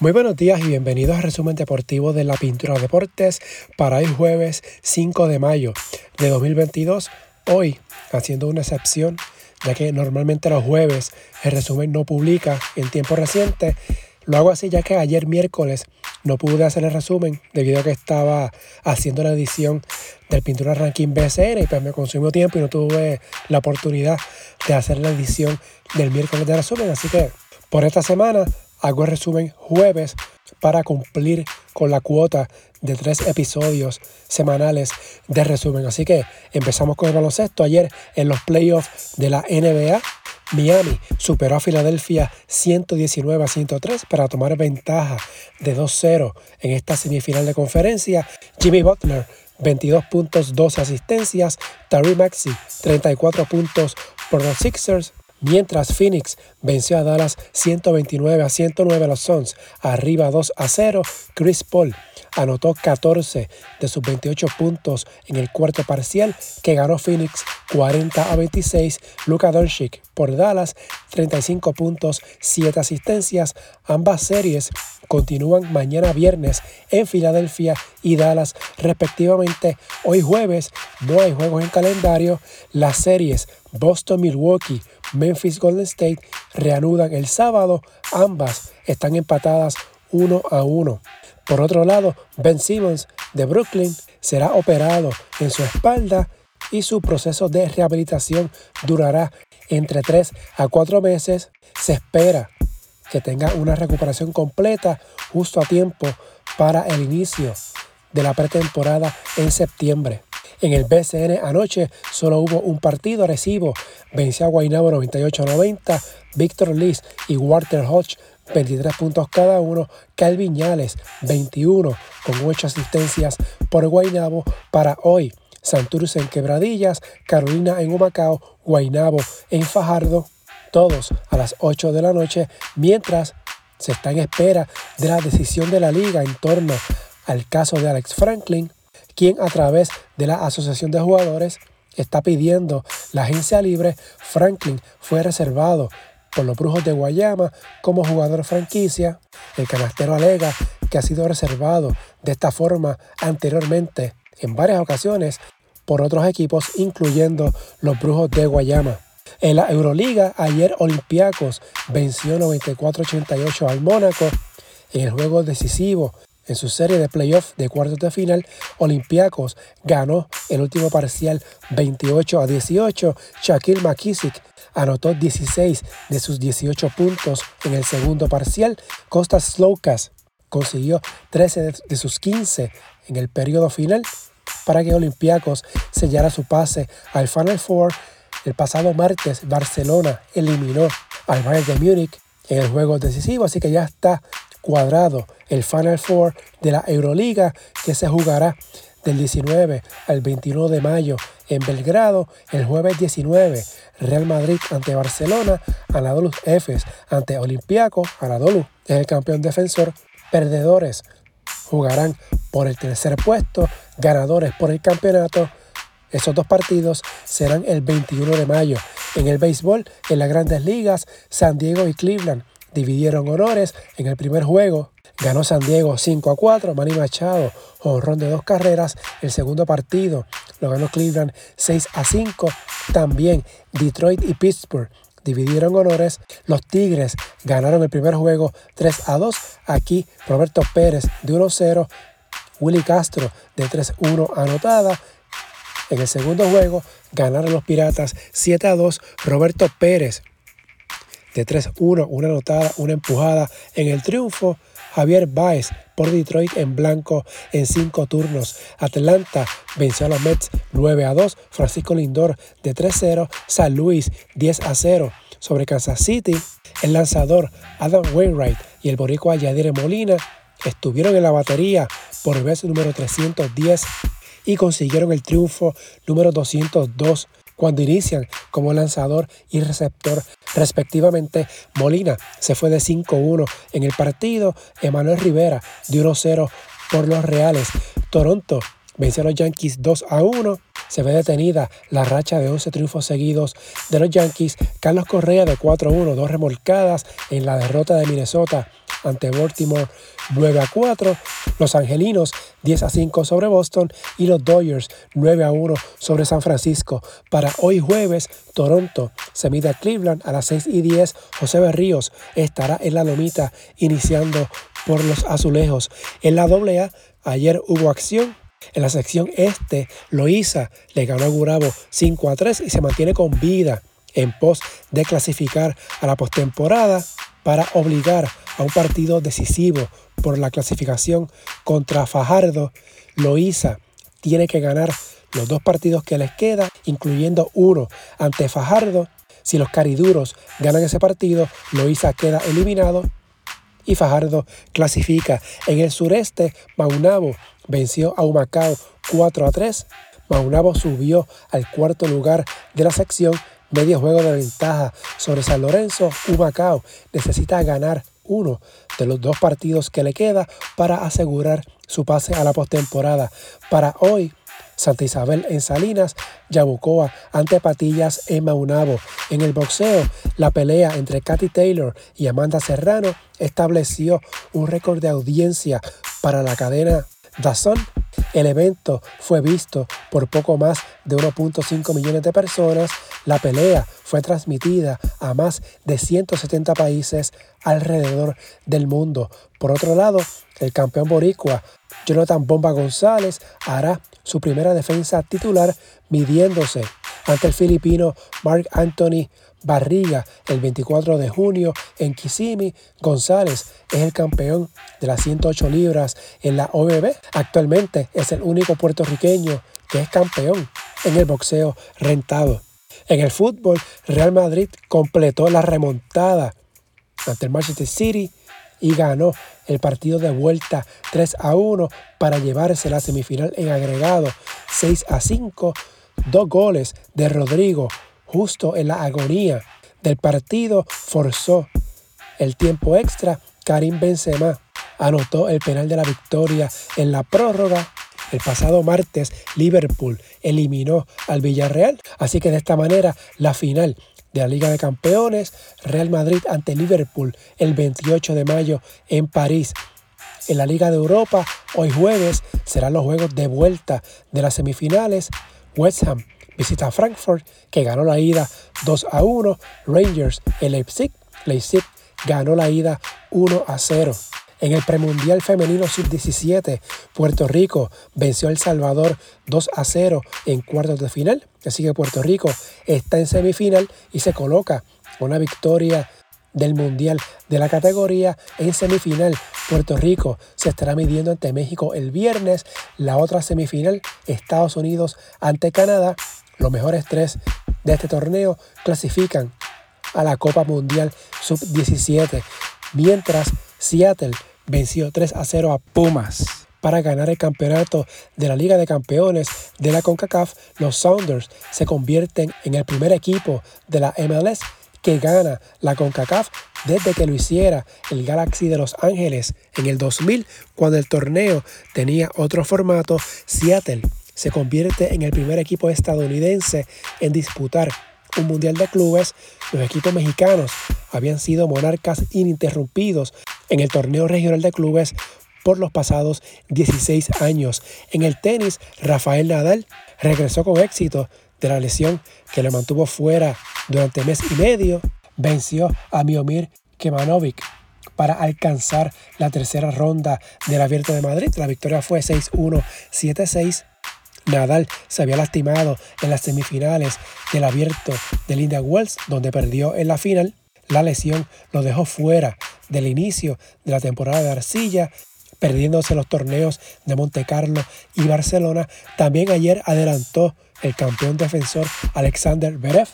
Muy buenos días y bienvenidos al resumen deportivo de la Pintura Deportes para el jueves 5 de mayo de 2022. Hoy, haciendo una excepción, ya que normalmente los jueves el resumen no publica en tiempo reciente, lo hago así ya que ayer miércoles no pude hacer el resumen debido a que estaba haciendo la edición del Pintura Ranking BCN y pues me consumió tiempo y no tuve la oportunidad de hacer la edición del miércoles de resumen. Así que por esta semana hago el resumen jueves para cumplir con la cuota de tres episodios semanales de resumen. Así que empezamos con el baloncesto. Ayer en los playoffs de la NBA Miami superó a Filadelfia 119 a 103 para tomar ventaja de 2-0 en esta semifinal de conferencia. Jimmy Butler 22 puntos, 2 asistencias. Tari Maxi 34 puntos por los Sixers. Mientras Phoenix venció a Dallas 129 a 109 a los Suns, arriba 2 a 0, Chris Paul anotó 14 de sus 28 puntos en el cuarto parcial que ganó Phoenix 40 a 26. Luka Doncic por Dallas 35 puntos, 7 asistencias. Ambas series continúan mañana viernes en Filadelfia y Dallas respectivamente. Hoy jueves no hay juegos en calendario. Las series Boston-Milwaukee, Memphis-Golden State reanudan el sábado. Ambas están empatadas 1 a 1. Por otro lado, Ben Simmons de Brooklyn será operado en su espalda y su proceso de rehabilitación durará entre 3 a 4 meses. Se espera que tenga una recuperación completa justo a tiempo para el inicio de la pretemporada en septiembre. En el BCN anoche solo hubo un partido. Recibo venció a Guaynabo 98 90. Víctor Liz y Walter Hodge 23 puntos cada uno. Calvin Yales, 21 con 8 asistencias por Guaynabo para hoy. Santurce en Quebradillas, Carolina en Humacao, Guaynabo en Fajardo, todos a las 8 de la noche, mientras se está en espera de la decisión de la liga en torno al caso de Alex Franklin, quien a través de la Asociación de Jugadores está pidiendo la agencia libre. Franklin fue reservado por los Brujos de Guayama como jugador franquicia. El canastero alega que ha sido reservado de esta forma anteriormente en varias ocasiones por otros equipos, incluyendo los Brujos de Guayama. En la Euroliga, ayer Olympiacos venció 94-88 al Mónaco en el juego decisivo en su serie de playoffs de cuartos de final, Olympiacos ganó el último parcial 28 a 18. Shaquille McKissick anotó 16 de sus 18 puntos en el segundo parcial. Costas Sloukas consiguió 13 de sus 15 en el periodo final para que Olympiacos sellara su pase al Final Four. El pasado martes Barcelona eliminó al Bayern de Múnich en el juego decisivo, así que ya está cuadrado el Final Four de la Euroliga que se jugará del 19 al 21 de mayo en Belgrado, el jueves 19 Real Madrid ante Barcelona, Anadolu Efes ante Olympiaco, Anadolu es el campeón defensor, perdedores jugarán por el tercer puesto, ganadores por el campeonato. Esos dos partidos serán el 21 de mayo. En el béisbol, en las grandes ligas, San Diego y Cleveland dividieron honores en el primer juego. Ganó San Diego 5 a 4, Manny Machado, honrón de dos carreras. El segundo partido lo ganó Cleveland 6 a 5. También Detroit y Pittsburgh dividieron honores. Los Tigres ganaron el primer juego 3 a 2. Aquí Roberto Pérez de 1 0. Willy Castro de 3-1 anotada. En el segundo juego ganaron los Piratas 7 a 2. Roberto Pérez de 3-1, una anotada, una empujada en el triunfo. Javier Baez por Detroit en blanco en cinco turnos. Atlanta venció a los Mets 9 a 2. Francisco Lindor de 3-0. San Luis 10 a 0 sobre Kansas City. El lanzador Adam Wainwright y el boricua Yadir Molina estuvieron en la batería por vez número 310 y consiguieron el triunfo número 202 cuando inician como lanzador y receptor respectivamente. Molina se fue de 5-1 en el partido, Emanuel Rivera de 1-0 por los Reales. Toronto venció a los Yankees 2 1. Se ve detenida la racha de 11 triunfos seguidos de los Yankees. Carlos Correa de 4 1, dos remolcadas en la derrota de Minnesota ante Baltimore 9 a 4, los Angelinos 10 a 5 sobre Boston y los Dodgers 9 a 1 sobre San Francisco. Para hoy jueves, Toronto se mide a Cleveland a las 6 y 10. José Berríos estará en la lomita iniciando por los azulejos. En la AA, ayer hubo acción. En la sección este, Loíza le ganó a Gurabo 5 a 3 y se mantiene con vida en pos de clasificar a la postemporada para obligar a un partido decisivo por la clasificación contra Fajardo. Loíza tiene que ganar los dos partidos que les queda, incluyendo uno ante Fajardo. Si los cariduros ganan ese partido, Loíza queda eliminado y Fajardo clasifica. En el sureste, Maunabo venció a Humacao 4 a 3. Maunabo subió al cuarto lugar de la sección medio juego de ventaja sobre San Lorenzo, Humacao necesita ganar uno de los dos partidos que le queda para asegurar su pase a la postemporada. Para hoy, Santa Isabel en Salinas, Yabucoa ante Patillas en Maunabo. En el boxeo, la pelea entre Katy Taylor y Amanda Serrano estableció un récord de audiencia para la cadena Dazón el evento fue visto por poco más de 1.5 millones de personas. La pelea fue transmitida a más de 170 países alrededor del mundo. Por otro lado, el campeón boricua Jonathan Bomba González hará su primera defensa titular midiéndose ante el filipino Mark Anthony Barriga el 24 de junio en Kissimmee. González es el campeón de las 108 libras en la OBB. Actualmente es el único puertorriqueño que es campeón en el boxeo rentado. En el fútbol, Real Madrid completó la remontada ante el Manchester City y ganó el partido de vuelta 3 a 1 para llevarse la semifinal en agregado 6 a 5. Dos goles de Rodrigo justo en la agonía del partido forzó el tiempo extra. Karim Benzema anotó el penal de la victoria en la prórroga. El pasado martes Liverpool eliminó al Villarreal, así que de esta manera la final de la Liga de Campeones, Real Madrid ante Liverpool el 28 de mayo en París. En la Liga de Europa, hoy jueves, serán los juegos de vuelta de las semifinales. West Ham visita Frankfurt, que ganó la ida 2 a 1. Rangers en Leipzig. Leipzig ganó la ida 1 a 0. En el premundial femenino sub-17, Puerto Rico venció a El Salvador 2 a 0 en cuartos de final. Así que Puerto Rico está en semifinal y se coloca una victoria del Mundial de la categoría en semifinal. Puerto Rico se estará midiendo ante México el viernes. La otra semifinal, Estados Unidos ante Canadá. Los mejores tres de este torneo clasifican a la Copa Mundial Sub-17, mientras Seattle venció 3 a 0 a Pumas. Para ganar el campeonato de la Liga de Campeones de la CONCACAF, los Sounders se convierten en el primer equipo de la MLS que gana la CONCACAF desde que lo hiciera el Galaxy de Los Ángeles en el 2000, cuando el torneo tenía otro formato. Seattle se convierte en el primer equipo estadounidense en disputar un mundial de clubes. Los equipos mexicanos habían sido monarcas ininterrumpidos en el torneo regional de clubes por los pasados 16 años. En el tenis, Rafael Nadal regresó con éxito de la lesión que le mantuvo fuera durante mes y medio. Venció a Miomir Kemanovic para alcanzar la tercera ronda del Abierto de Madrid. La victoria fue 6-1, 7-6. Nadal se había lastimado en las semifinales del abierto de Linda Wells, donde perdió en la final. La lesión lo dejó fuera del inicio de la temporada de arcilla, perdiéndose los torneos de Monte Carlo y Barcelona. También ayer adelantó el campeón defensor Alexander Berev,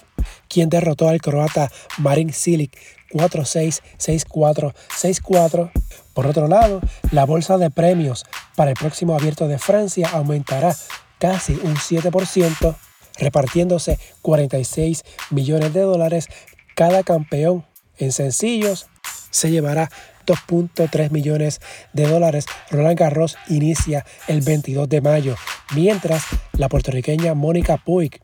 quien derrotó al croata Marin Cilic 4-6, 6-4, 6-4. Por otro lado, la bolsa de premios para el próximo abierto de Francia aumentará casi un 7%, repartiéndose 46 millones de dólares. Cada campeón en sencillos se llevará 2.3 millones de dólares. Roland Garros inicia el 22 de mayo, mientras la puertorriqueña Mónica Puig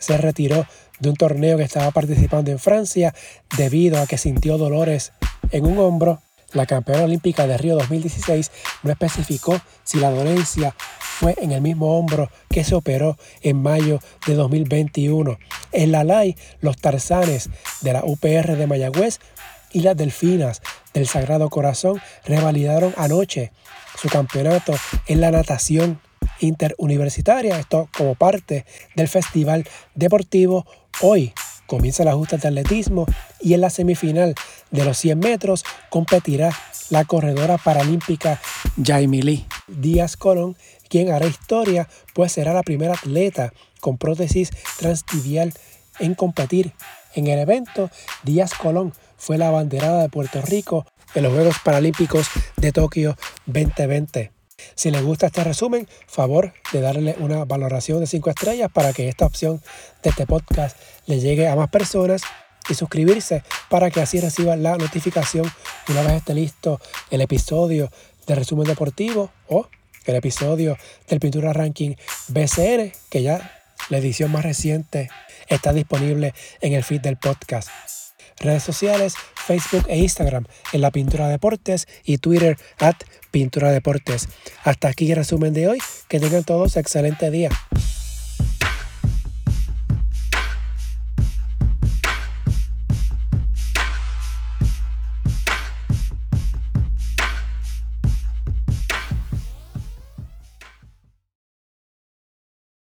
se retiró de un torneo que estaba participando en Francia debido a que sintió dolores en un hombro. La campeona olímpica de Río 2016 no especificó si la dolencia en el mismo hombro que se operó en mayo de 2021. En la LAI, los tarzanes de la UPR de Mayagüez y las delfinas del Sagrado Corazón revalidaron anoche su campeonato en la natación interuniversitaria, esto como parte del Festival Deportivo Hoy comienza la justa de atletismo y en la semifinal de los 100 metros competirá la corredora paralímpica Jaime Lee Díaz Colón, quien hará historia, pues será la primera atleta con prótesis transtibial en competir. En el evento, Díaz Colón fue la abanderada de Puerto Rico en los Juegos Paralímpicos de Tokio 2020. Si les gusta este resumen, favor de darle una valoración de 5 estrellas para que esta opción de este podcast le llegue a más personas y suscribirse para que así reciban la notificación una vez esté listo el episodio de resumen deportivo o el episodio del Pintura Ranking BCN, que ya la edición más reciente está disponible en el feed del podcast. Redes sociales, Facebook e Instagram en la Pintura Deportes y Twitter at Pintura Deportes. Hasta aquí el resumen de hoy. Que tengan todos excelente día.